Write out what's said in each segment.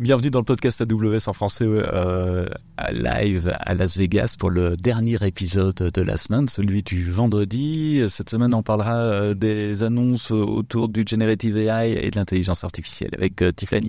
Bienvenue dans le podcast AWS en français euh, live à Las Vegas pour le dernier épisode de la semaine, celui du vendredi. Cette semaine, on parlera euh, des annonces autour du Generative AI et de l'intelligence artificielle avec euh, Tiffany.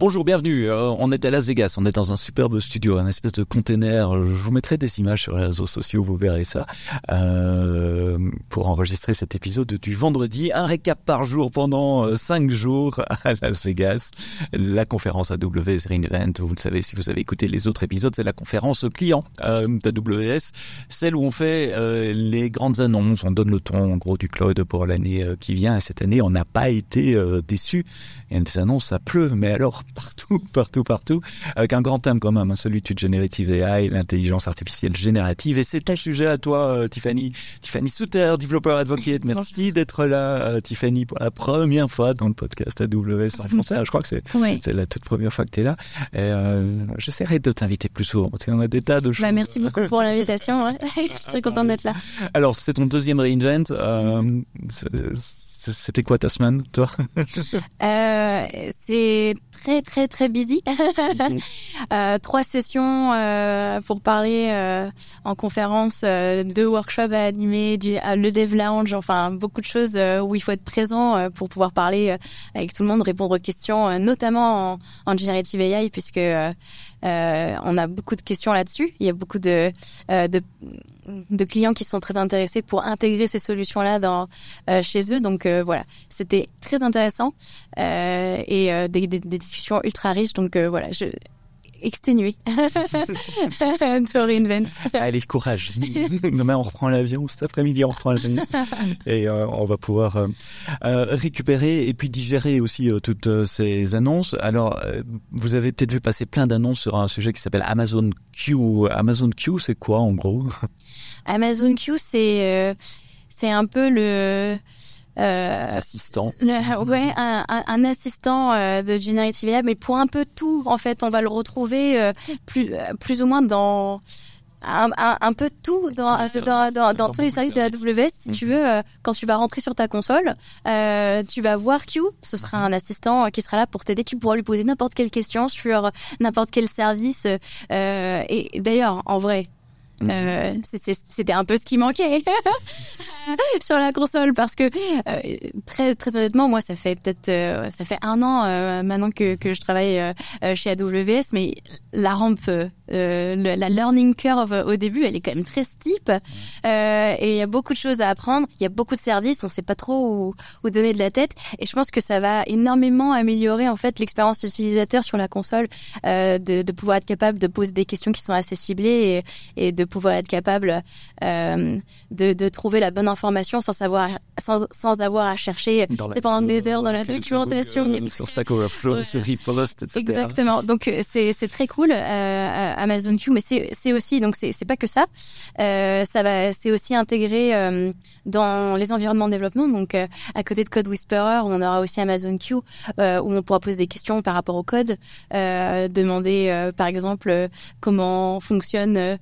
Bonjour, bienvenue. Euh, on est à Las Vegas, on est dans un superbe studio, un espèce de container. Je vous mettrai des images sur les réseaux sociaux, vous verrez ça, euh, pour enregistrer cet épisode du vendredi. Un récap par jour pendant euh, cinq jours à Las Vegas. La conférence AWS Reinvent, vous le savez si vous avez écouté les autres épisodes, c'est la conférence client euh, d'AWS, celle où on fait euh, les grandes annonces, on donne le ton en gros du cloud pour l'année qui vient. Et cette année, on n'a pas été déçu. Il y a des annonces, ça pleut, mais alors partout, partout, partout, avec un grand thème quand même, hein, celui du Generative AI, l'intelligence artificielle générative. Et c'est ton sujet à toi, euh, Tiffany. Tiffany Souter, Developer Advocate. Merci d'être là, euh, Tiffany, pour la première fois dans le podcast AWS en français. Je crois que c'est la toute première fois que tu es là. Et euh, j'essaierai de t'inviter plus souvent, parce qu'on a des tas de choses. Bah, merci beaucoup pour l'invitation. Ouais. Je suis très contente d'être là. Alors, c'est ton deuxième reinvent. Euh, c'était quoi ta semaine, toi euh, C'est très très très busy. euh, trois sessions euh, pour parler euh, en conférence, euh, deux workshops à animer, du, le Dev Lounge, enfin beaucoup de choses euh, où il faut être présent pour pouvoir parler avec tout le monde, répondre aux questions, notamment en, en generative AI, puisque on a beaucoup de questions là-dessus. Il y a beaucoup de, de de clients qui sont très intéressés pour intégrer ces solutions-là dans euh, chez eux. Donc euh, voilà, c'était très intéressant euh, et euh, des, des, des, discussions ultra riches. Donc euh, voilà, exténué de Reinvent. Allez, courage. Demain, on reprend l'avion. Cet après-midi, on reprend l'avion. Et euh, on va pouvoir euh, euh, récupérer et puis digérer aussi toutes ces annonces. Alors, vous avez peut-être vu passer plein d'annonces sur un sujet qui s'appelle Amazon Q. Amazon Q, c'est quoi en gros? Amazon Q, c'est c'est un peu le euh, assistant. Le, ouais, un, un, un assistant euh, de Generative AI, mais pour un peu tout, en fait, on va le retrouver euh, plus, plus ou moins dans un, un, un peu tout dans, dans, dans, dans tous les services de AWS. Si tu veux, euh, quand tu vas rentrer sur ta console, euh, tu vas voir Q. Ce sera un assistant qui sera là pour t'aider. Tu pourras lui poser n'importe quelle question sur n'importe quel service. Euh, et d'ailleurs, en vrai, euh, c'était un peu ce qui manquait sur la console parce que euh, très très honnêtement moi ça fait peut-être euh, ça fait un an euh, maintenant que, que je travaille euh, chez AWS mais la rampe euh, la learning curve au début, elle est quand même très steep euh, et il y a beaucoup de choses à apprendre. Il y a beaucoup de services, on sait pas trop où, où, donner de la tête. Et je pense que ça va énormément améliorer en fait l'expérience utilisateur sur la console, euh, de, de, pouvoir être capable de poser des questions qui sont assez ciblées et, et de pouvoir être capable euh, de, de, trouver la bonne information sans savoir sans, sans avoir à chercher pendant des heures dans la documentation. sur Stack Overflow, sur Repost, etc. Exactement. Donc c'est c'est très cool. Euh, Amazon Q, mais c'est aussi donc c'est pas que ça. Euh, ça va, c'est aussi intégré euh, dans les environnements de développement. Donc euh, à côté de Code Whisperer, on aura aussi Amazon Q euh, où on pourra poser des questions par rapport au code, euh, demander par exemple comment fonctionne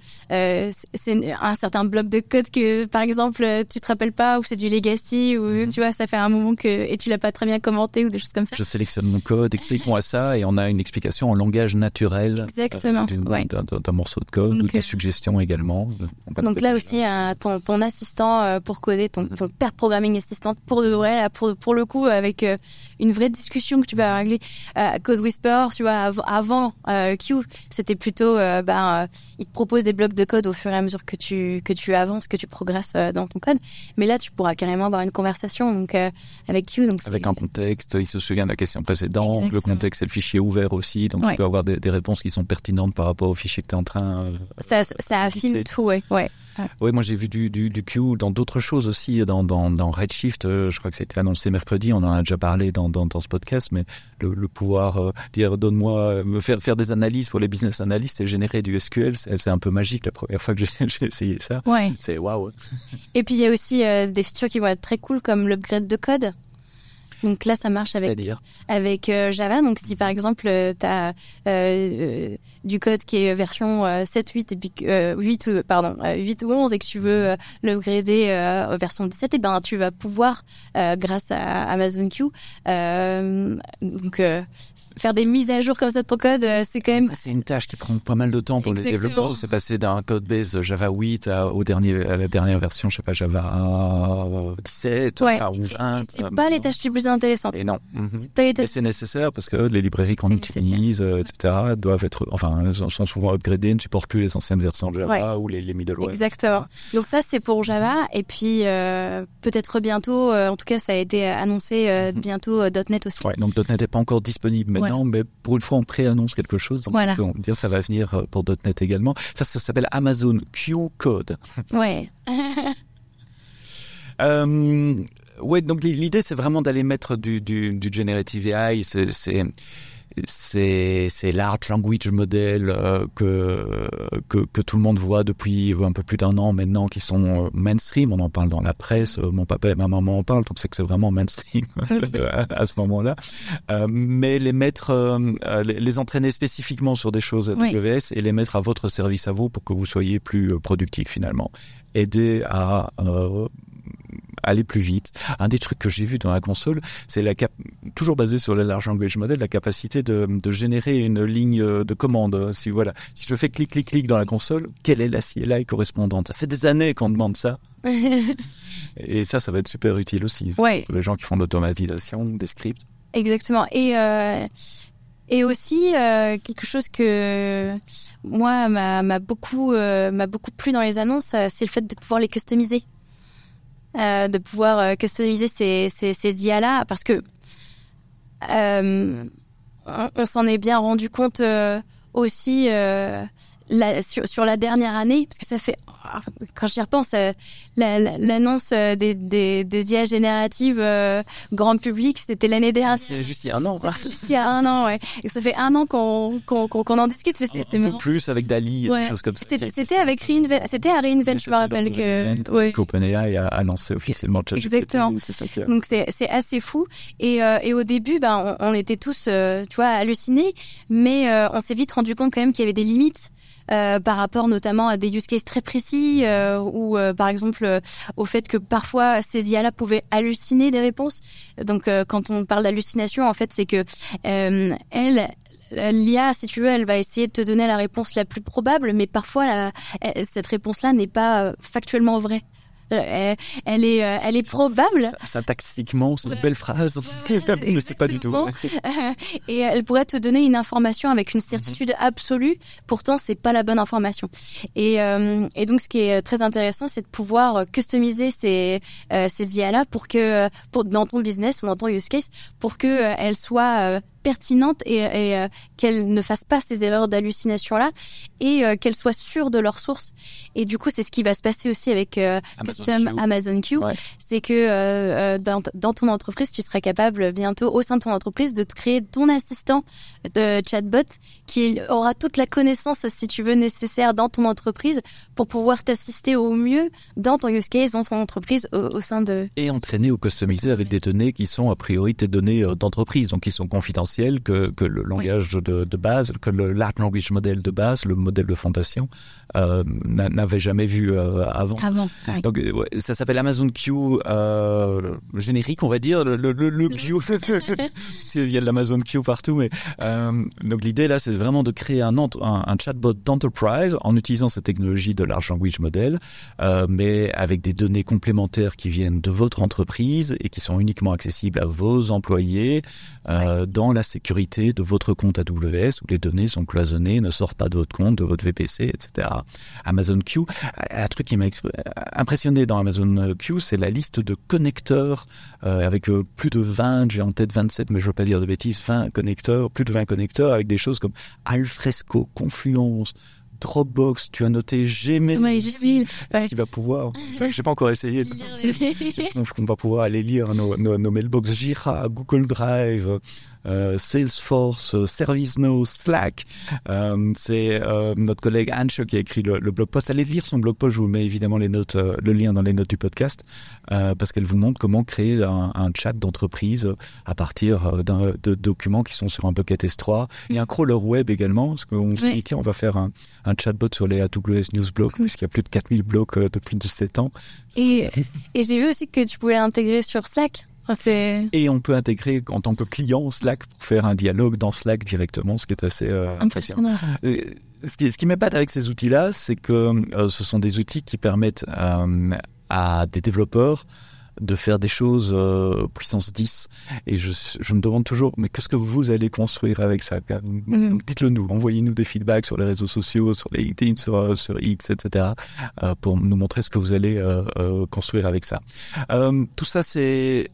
c'est un certain bloc de code que par exemple tu te rappelles pas ou c'est du legacy ou mm -hmm. tu vois ça fait un moment que et tu l'as pas très bien commenté ou des choses comme ça. Je sélectionne mon code, explique-moi ça et on a une explication en langage naturel. Exactement. Ouais d'un morceau de code, donc, ou des suggestions également. Donc là aussi, euh, ton, ton assistant euh, pour coder, ton, ton pair programming assistant pour de vrai, là, pour, pour le coup, avec euh, une vraie discussion que tu vas régler. Euh, Code Whisper, tu vois, av avant euh, Q, c'était plutôt, ben, il te propose des blocs de code au fur et à mesure que tu que tu avances, que tu progresses dans ton code. Mais là, tu pourras carrément avoir une conversation donc avec Q. Donc avec un contexte, il se souvient de la question précédente. Exactement. Le contexte, c'est le fichier ouvert aussi, donc ouais. tu peux avoir des, des réponses qui sont pertinentes par rapport au fichier que tu es en train. Euh, ça, ça affine tout, ouais. ouais. Oui, moi j'ai vu du, du, du Q dans d'autres choses aussi, dans, dans, dans Redshift. Euh, je crois que ça a été annoncé mercredi. On en a déjà parlé dans, dans, dans ce podcast, mais le, le pouvoir euh, dire donne-moi, me faire faire des analyses pour les business analysts et générer du SQL, c'est un peu magique. La première fois que j'ai essayé ça, ouais. c'est waouh. Et puis il y a aussi euh, des features qui vont être très cool comme l'upgrade de code. Donc là, ça marche avec avec Java. Donc si par exemple tu as du code qui est version 7, 8 et puis 8 pardon 8 ou 11 et que tu veux l'upgrader version 17, et eh ben tu vas pouvoir grâce à Amazon Q donc faire des mises à jour comme ça de ton code, euh, c'est quand même. c'est une tâche qui prend pas mal de temps pour les développeurs. C'est passé d'un code base Java 8 à, au dernier, à la dernière version, je sais pas, Java 17 ouais. ou 20. C'est pas les tâches les plus intéressantes. Et non. Mm c'est nécessaire parce que les librairies qu'on utilise, euh, etc., doivent être, enfin, sont souvent upgradées, ne supportent plus les anciennes versions de Java ou les, les middleware. Exactement. Donc ça, c'est pour Java. Et puis, euh, peut-être bientôt, en tout cas, ça a été annoncé mhm. bientôt .NET aussi. Ouais, donc .NET n'est pas encore disponible maintenant mais pour une fois, on préannonce quelque chose. Donc voilà. On peut dire ça va venir euh, pour .NET également. Ça, ça s'appelle Amazon Q Code. Ouais. euh, ouais, donc l'idée, c'est vraiment d'aller mettre du, du, du generative AI. C'est c'est c'est large language model euh, que, que, que tout le monde voit depuis un peu plus d'un an maintenant qui sont euh, mainstream. On en parle dans la presse. Euh, mon papa et ma maman en parlent donc c'est que c'est vraiment mainstream à, ce moment-là. Mais les mettre les, entraîner spécifiquement sur des choses AWS et les mettre à votre service à vous pour que vous soyez plus productif finalement. Aider à aller plus vite. Un des trucs que j'ai vu dans la console, c'est la cap toujours basé sur le large language model, la capacité de, de, générer une ligne de commande. Si voilà, si je fais clic clic clic dans la console, quelle est la CLI correspondante? Ça fait des années qu'on demande ça. Et ça, ça va être super utile aussi ouais. pour les gens qui font de l'automatisation, des scripts. Exactement. Et euh, et aussi euh, quelque chose que moi m'a beaucoup euh, m'a beaucoup plu dans les annonces, euh, c'est le fait de pouvoir les customiser. Euh, de pouvoir euh, customiser ces, ces, ces IA-là, parce que euh, on, on s'en est bien rendu compte aussi la, sur, sur, la dernière année, parce que ça fait, quand j'y repense, euh, l'annonce euh, des, des, des, IA génératives euh, grand public, c'était l'année dernière. C'est juste il y a un an. Juste il y a un an, ouais. Et ça fait un an qu'on qu'on qu'on en discute. C'est un peu plus avec Dali, ouais. des choses comme ça. C'était avec Reinvent, c'était à Reinvent, je me rappelle que. Ouais. OpenAI a annoncé officiellement Exactement. Ça Donc c'est assez fou. Et, et au début, ben, on, on était tous, tu vois, hallucinés, mais on s'est vite rendu compte quand même qu'il y avait des limites. Euh, par rapport notamment à des use cases très précis euh, ou euh, par exemple au fait que parfois ces IA-là pouvaient halluciner des réponses. Donc quand on parle d'hallucination, en fait, c'est que elle, l'IA, si tu veux, elle va essayer de te donner la réponse la plus probable, mais parfois cette réponse-là n'est pas factuellement vraie. Euh, elle, est, euh, elle est probable. Syntaxiquement, c'est une belle phrase, mais c'est pas du tout. Et elle pourrait te donner une information avec une certitude absolue. Pourtant, c'est pas la bonne information. Et, euh, et donc, ce qui est très intéressant, c'est de pouvoir customiser ces, ces IA-là pour que, pour, dans ton business ou dans ton use case, pour que elle soit pertinente et, et qu'elle ne fasse pas ces erreurs d'hallucination là et qu'elle soit sûre de leur source. Et du coup, c'est ce qui va se passer aussi avec Amazon Q, c'est que euh, euh, dans, dans, ton entreprise, tu seras capable bientôt au sein de ton entreprise de te créer ton assistant de chatbot qui aura toute la connaissance, si tu veux, nécessaire dans ton entreprise pour pouvoir t'assister au mieux dans ton use case, dans ton entreprise, au, sein de... Et entraîner ou customiser avec des données qui sont a priori tes données euh, d'entreprise, donc qui sont confidentielles, que, que le langage de, de, base, que le large language model de base, le modèle de fondation, euh, n'avait jamais vu euh, avant. Avant. Donc ça s'appelle Amazon Q euh, générique, on va dire, le, le, le Q. Il y a de l'Amazon Q partout, mais euh, donc l'idée là, c'est vraiment de créer un, un, un chatbot d'enterprise en utilisant cette technologie de large language model, euh, mais avec des données complémentaires qui viennent de votre entreprise et qui sont uniquement accessibles à vos employés euh, dans la sécurité de votre compte AWS où les données sont cloisonnées, ne sortent pas de votre compte, de votre VPC, etc. Amazon Q, un truc qui m'a impressionné dans Amazon Q, c'est la liste de connecteurs euh, avec euh, plus de 20, j'ai en tête 27, mais je veux pas dire de bêtises, 20 connecteurs, plus de 20 connecteurs avec des choses comme Alfresco, Confluence, Dropbox, tu as noté Gmail. Ouais, Gmail. Est-ce qu'il va pouvoir J'ai pas encore essayé. Je qu'on va pouvoir aller lire nos, nos, nos mailbox Jira, Google Drive, Salesforce, euh, ServiceNow, Slack. Euh, c'est notre collègue Anche qui a écrit le, le, blog post. Allez lire son blog post. Je vous mets évidemment les notes, le lien dans les notes du podcast parce qu'elle vous montre comment créer un, un chat d'entreprise à partir d'un de documents qui sont sur un bucket S3. Il y a un crawler web également parce qu'on s'est dit tiens on va faire un, un chatbot sur les AWS News Blogs puisqu'il y a plus de 4000 blogs depuis 17 ans. Et, et j'ai vu aussi que tu pouvais l'intégrer sur Slack. Et on peut intégrer en tant que client Slack pour faire un dialogue dans Slack directement, ce qui est assez euh, impressionnant. ce qui, ce qui m'épate avec ces outils-là, c'est que euh, ce sont des outils qui permettent euh, à des développeurs de faire des choses euh, puissance 10 et je, je, me demande toujours mais qu'est-ce que vous allez construire avec ça? Mm. dites-le nous envoyez-nous des feedbacks sur les réseaux sociaux sur les LinkedIn sur, sur X etc euh, pour nous montrer ce que vous allez euh, construire avec ça tout ça c'est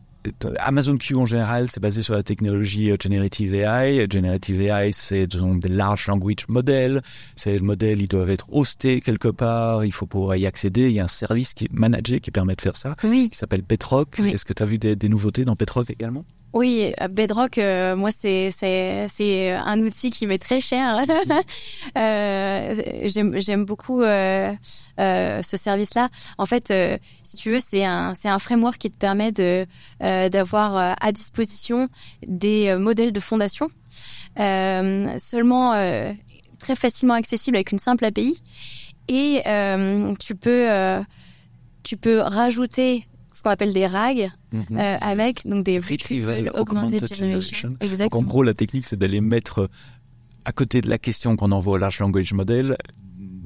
Amazon Q en général, c'est basé sur la technologie euh, Generative AI. Generative AI, c'est des large language models. Ces modèles, ils doivent être hostés quelque part. Il faut pouvoir y accéder. Il y a un service qui est managé qui permet de faire ça, oui. qui s'appelle Bedrock. Est-ce que tu as vu des, des nouveautés dans Bedrock également? Oui, Bedrock, euh, moi c'est c'est c'est un outil qui m'est très cher. euh, j'aime j'aime beaucoup euh, euh, ce service-là. En fait, euh, si tu veux, c'est un c'est un framework qui te permet de d'avoir à disposition des modèles de fondation seulement très facilement accessibles avec une simple API et tu peux tu peux rajouter ce qu'on appelle des RAG mhm. euh, avec donc des Retrieval Augmented, Generation. Exactement. Donc, en gros, la technique, c'est d'aller mettre à côté de la question qu'on envoie au Large Language Model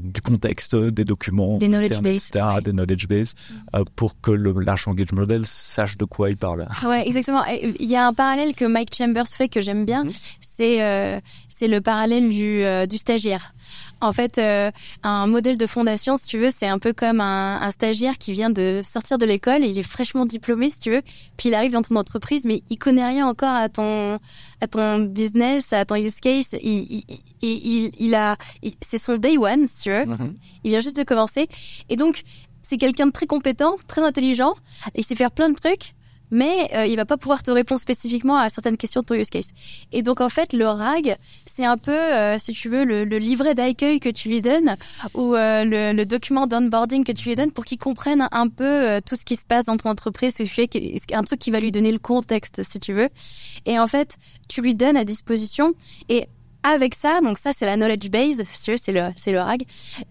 du contexte des documents, des knowledge base, etc., des knowledge base, euh, pour que le large language model sache de quoi il parle. Ouais, exactement. Il y a un parallèle que Mike Chambers fait que j'aime bien, mhm. c'est euh, c'est le parallèle du euh, du stagiaire. En fait, euh, un modèle de fondation, si tu veux, c'est un peu comme un, un, stagiaire qui vient de sortir de l'école, il est fraîchement diplômé, si tu veux, puis il arrive dans ton entreprise, mais il connaît rien encore à ton à ton business, à ton use case. Il, il, il, il a, c'est son day one, si tu veux. Mm-hmm. Il vient juste de commencer, et donc c'est quelqu'un de très compétent, très intelligent, et il sait faire plein de trucs mais euh, il va pas pouvoir te répondre spécifiquement à certaines questions de ton use case. Et donc en fait, le RAG, c'est un peu, euh, si tu veux, le, le livret d'accueil que tu lui donnes ou euh, le, le, document d'onboarding que tu lui donnes pour qu'il comprenne un peu euh, tout ce qui se passe dans ton entreprise, ce qui un truc qui va lui donner le contexte, si tu veux. Et en fait, tu lui donnes à disposition et avec ça, donc ça c'est la knowledge base, c'est le c'est le RAG.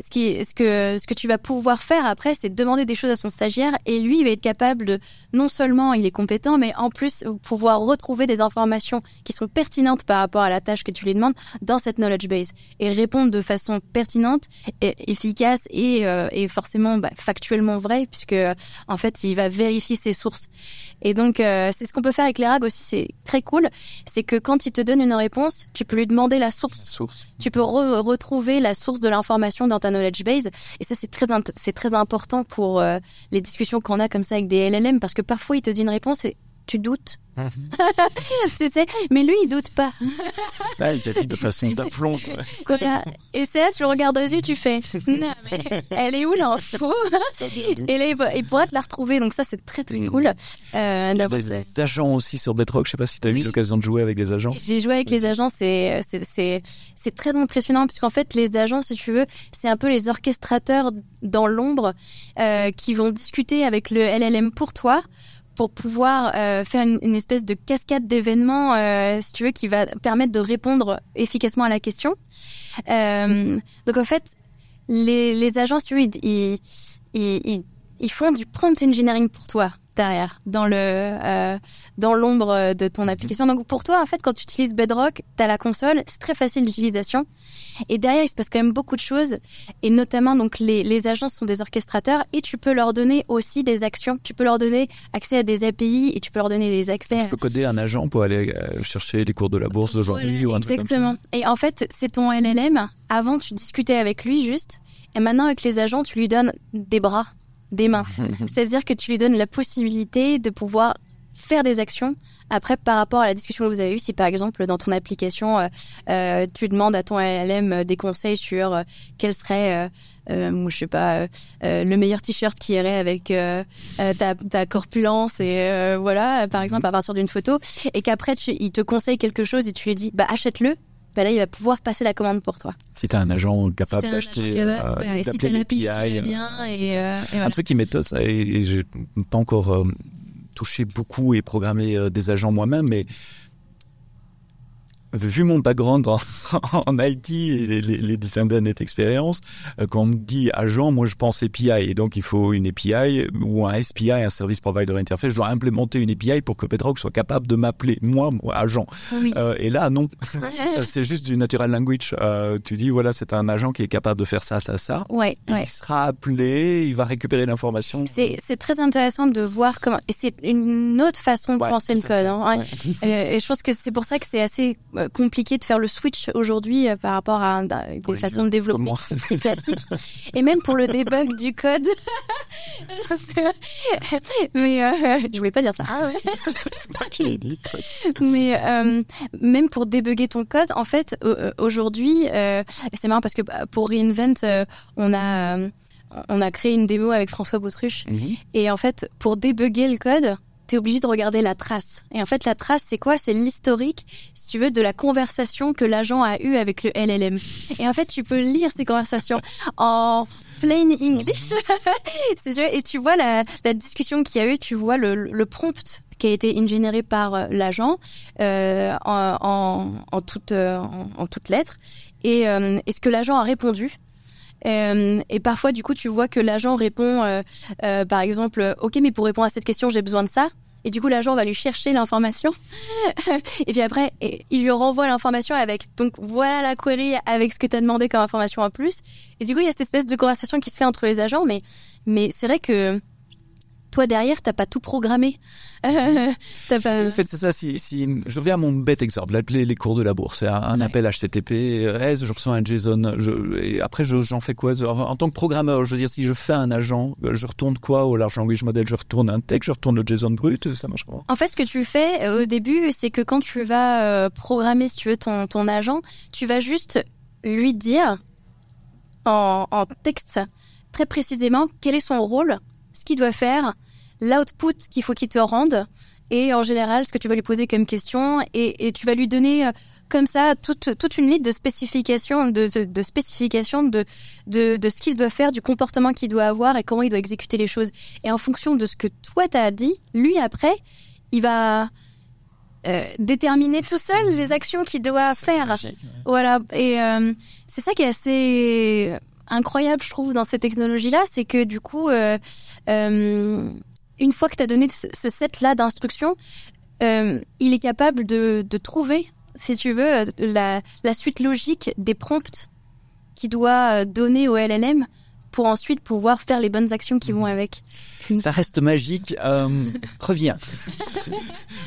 Ce qui ce que ce que tu vas pouvoir faire après, c'est demander des choses à son stagiaire et lui il va être capable de non seulement il est compétent, mais en plus pouvoir retrouver des informations qui sont pertinentes par rapport à la tâche que tu lui demandes dans cette knowledge base et répondre de façon pertinente, efficace et euh, et forcément bah, factuellement vrai puisque en fait il va vérifier ses sources. Et donc euh, c'est ce qu'on peut faire avec les RAG aussi, c'est très cool, c'est que quand il te donne une réponse, tu peux lui demander la source. Tu peux retrouver la source de l'information dans ta knowledge base. Et ça, c'est très, c'est très important pour euh, les discussions qu'on a comme ça avec des LLM parce que parfois, il te dit une réponse et tu doutes. mais lui, il doute pas. Là, il t'a dit de façon d'aplomb. Et c'est là, tu le regardes aux yeux, tu fais, non, mais elle est où l'info? Et là, il pourra te la retrouver. Donc ça, c'est très, très hmm. cool. Euh, des agents aussi sur Bedrock. Je sais pas si tu as eu l'occasion de jouer avec des agents. J'ai joué avec les agents. C'est très impressionnant puisqu'en fait, les agents, si tu veux, c'est un peu les orchestrateurs dans l'ombre euh, qui vont discuter avec le LLM pour toi pour pouvoir euh, faire une, espèce de cascade d'événements, euh, si tu veux, qui va permettre de répondre efficacement à la question. Euh, donc en fait, les, les agents, si tu ils, ils, ils, ils font du prompt engineering pour toi derrière, dans le euh, dans l'ombre de ton application. Donc pour toi, en fait, quand tu utilises Bedrock, tu as la console, c'est très facile d'utilisation. Et derrière, il se passe quand même beaucoup de choses. Et notamment, donc les, les agences sont des orchestrateurs et tu peux leur donner aussi des actions. Tu peux leur donner accès à des API et tu peux leur donner des accès. Je peux coder un agent pour aller euh, chercher les cours de la bourse d'aujourd'hui ou un truc Exactement. Et en fait, c'est ton LLM. Avant, tu discutais avec lui juste. Et maintenant, avec les agents, tu lui donnes des bras des mains. C'est-à-dire que tu lui donnes la possibilité de pouvoir faire des actions. Après, par rapport à la discussion que vous avez eue, si par exemple dans ton application, euh, euh tu demandes à ton LM des conseils sur euh, quel serait, euh, je sais pas, le meilleur t-shirt qui irait avec ta, ta, corpulence et voilà, par exemple à partir d'une photo, et qu'après il te conseille quelque chose et tu lui dis, bah achète-le. Bah là, il va pouvoir passer la commande pour toi. Si tu as un agent capable d'acheter, euh, si tu l'API bien, et, et un truc qui m'étonne, et, et j'ai pas encore touché beaucoup et programmé euh, des agents moi-même, mais vu mon background en, en IT et les, les dizaines d'années d'expérience, euh, quand on me dit agent, moi je pense API et donc il faut une API ou un SPI, un Service Provider Interface. Je dois implémenter une API pour que Bedrock soit capable de m'appeler moi, moi agent. Euh, et là non, c'est juste du natural language. Euh, tu dis voilà c'est un agent qui est capable de faire ça, ça, ça. Ouais, il sera appelé, il va récupérer l'information. C'est très intéressant de voir comment et c'est une autre façon de penser le code. Hein, et, et je pense que c'est pour ça que c'est assez euh, compliqué de faire le switch aujourd'hui euh, par rapport à, des façons de développer classiques. Et même pour le debug du code. mais euh, je voulais pas dire ça. Ah c'est pas qui l'ai dit. Mais même pour débugger ton code, en fait, aujourd'hui, c'est marrant parce que bah, pour Reinvent, on a on a créé une démo avec François Bautruche. Mhm. Et en fait, pour débugger le code, tu es obligé de regarder la trace. Et en fait, la trace, c'est quoi? C'est l'historique, si tu veux, de la conversation que l'agent a eue avec le LLM. Et en fait, tu peux lire ces conversations en plain English. et tu vois la, la discussion qu'il y a eu, tu vois le, le prompt qui a été ingénéré par euh, l'agent euh, en, en, en, toute, euh, en, toutes lettres. Et, euh, et ce que l'agent a répondu, euh, et parfois, du coup, tu vois que l'agent répond, euh, euh, par exemple, OK, mais pour répondre à cette question, j'ai besoin de ça. Et du coup, l'agent va lui chercher l'information. et puis après, il lui renvoie l'information avec, donc voilà la query avec ce que tu as demandé comme information en plus. Et du coup, il y a cette espèce de conversation qui se fait entre les agents. Mais, mais c'est vrai que toi derrière, t'as pas tout programmé. pas... En fait, c'est ça. Si, si je reviens à mon bête exemple, l'appeler les cours de la bourse, c'est un, appel HTTP, je reçois un JSON. Je, et après, j'en fais quoi? En tant que programmeur, je veux dire, si je fais un agent, je retourne quoi au large language model Je retourne un texte, je retourne le JSON brut, ça marche comment? En fait, ce que tu fais euh, au début, c'est que quand tu vas euh, programmer, si tu veux, ton, ton agent, tu vas juste lui dire en, en texte très précisément quel est son rôle ce qu'il doit faire, l'output qu'il faut qu'il te rende, et en général ce que tu vas lui poser comme question, et, tu vas lui donner euh, comme ça toute, toute une liste de spécifications, de, de, spécifications de, de, de ce qu'il doit faire, du comportement qu'il doit avoir et comment il doit exécuter les choses. Et en fonction de ce que toi t'as dit, lui après, il va euh, déterminer tout seul les actions qu'il doit faire. Voilà. Et euh, c'est ça qui est assez incroyable, je trouve, dans cette technologie-là, c'est que du coup, euh, euh, une fois que tu as donné ce, set-là d'instructions, euh, il est capable de, de, trouver, si tu veux, la, la suite logique des prompts qu'il doit donner au LLM pour ensuite pouvoir faire les bonnes actions qui vont mhm. avec. Ça reste magique. Euh, reviens.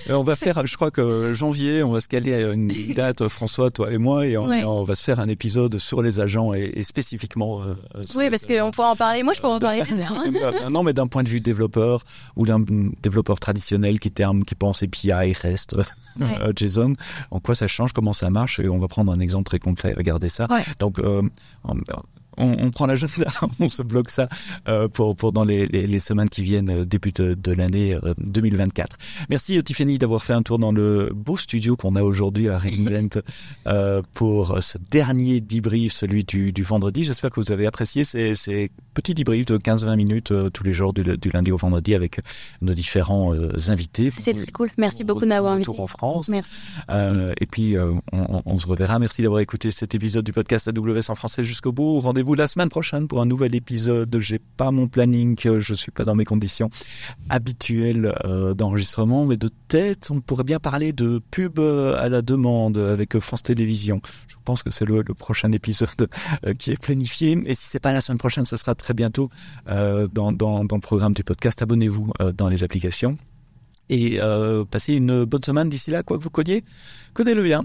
Euh, on va faire, je crois que janvier, on va se caler à une date, François, toi et moi, et on, va se faire un épisode sur les agents et, spécifiquement. Euh, oui, parce qu'on pourra en parler. Moi, je pourrais en parler. Hein. non, mais d'un point de vue développeur ou d'un développeur traditionnel qui terme, qui pense API, REST, JSON, en quoi ça change, comment ça marche, et on va prendre un exemple très concret. Regardez ça. Donc, on, on prend l'agenda, on se bloque ça euh, pour, pour dans les, les, les, semaines qui viennent, euh, début de, de l'année 2024. Euh, Merci Tiffany d'avoir fait un tour dans le beau studio qu'on a aujourd'hui à Reinvent euh, pour ce dernier debrief, celui du, du vendredi. J'espère que vous avez apprécié ces, ces petits debriefs de 15-20 minutes tous les jours du, du, lundi au vendredi avec nos différents invités. C'est très cool. Merci beaucoup de m'avoir invité. en France. Merci. et puis on, on, se reverra. Merci d'avoir écouté cet épisode du podcast AWS en français jusqu'au bout. Rendez-vous la semaine prochaine pour un nouvel épisode. J'ai pas mon planning, je suis pas dans mes conditions habituelles euh, d'enregistrement, mais de tête, on pourrait bien parler de pub euh, à la demande avec France Télévisions. Je pense que c'est le, prochain épisode euh, qui est planifié. Et si c'est pas la semaine prochaine, ce sera très bientôt dans, dans, dans, le programme du podcast. Abonnez-vous dans les applications et passez une bonne semaine d'ici là, quoi que vous codiez, codez-le bien.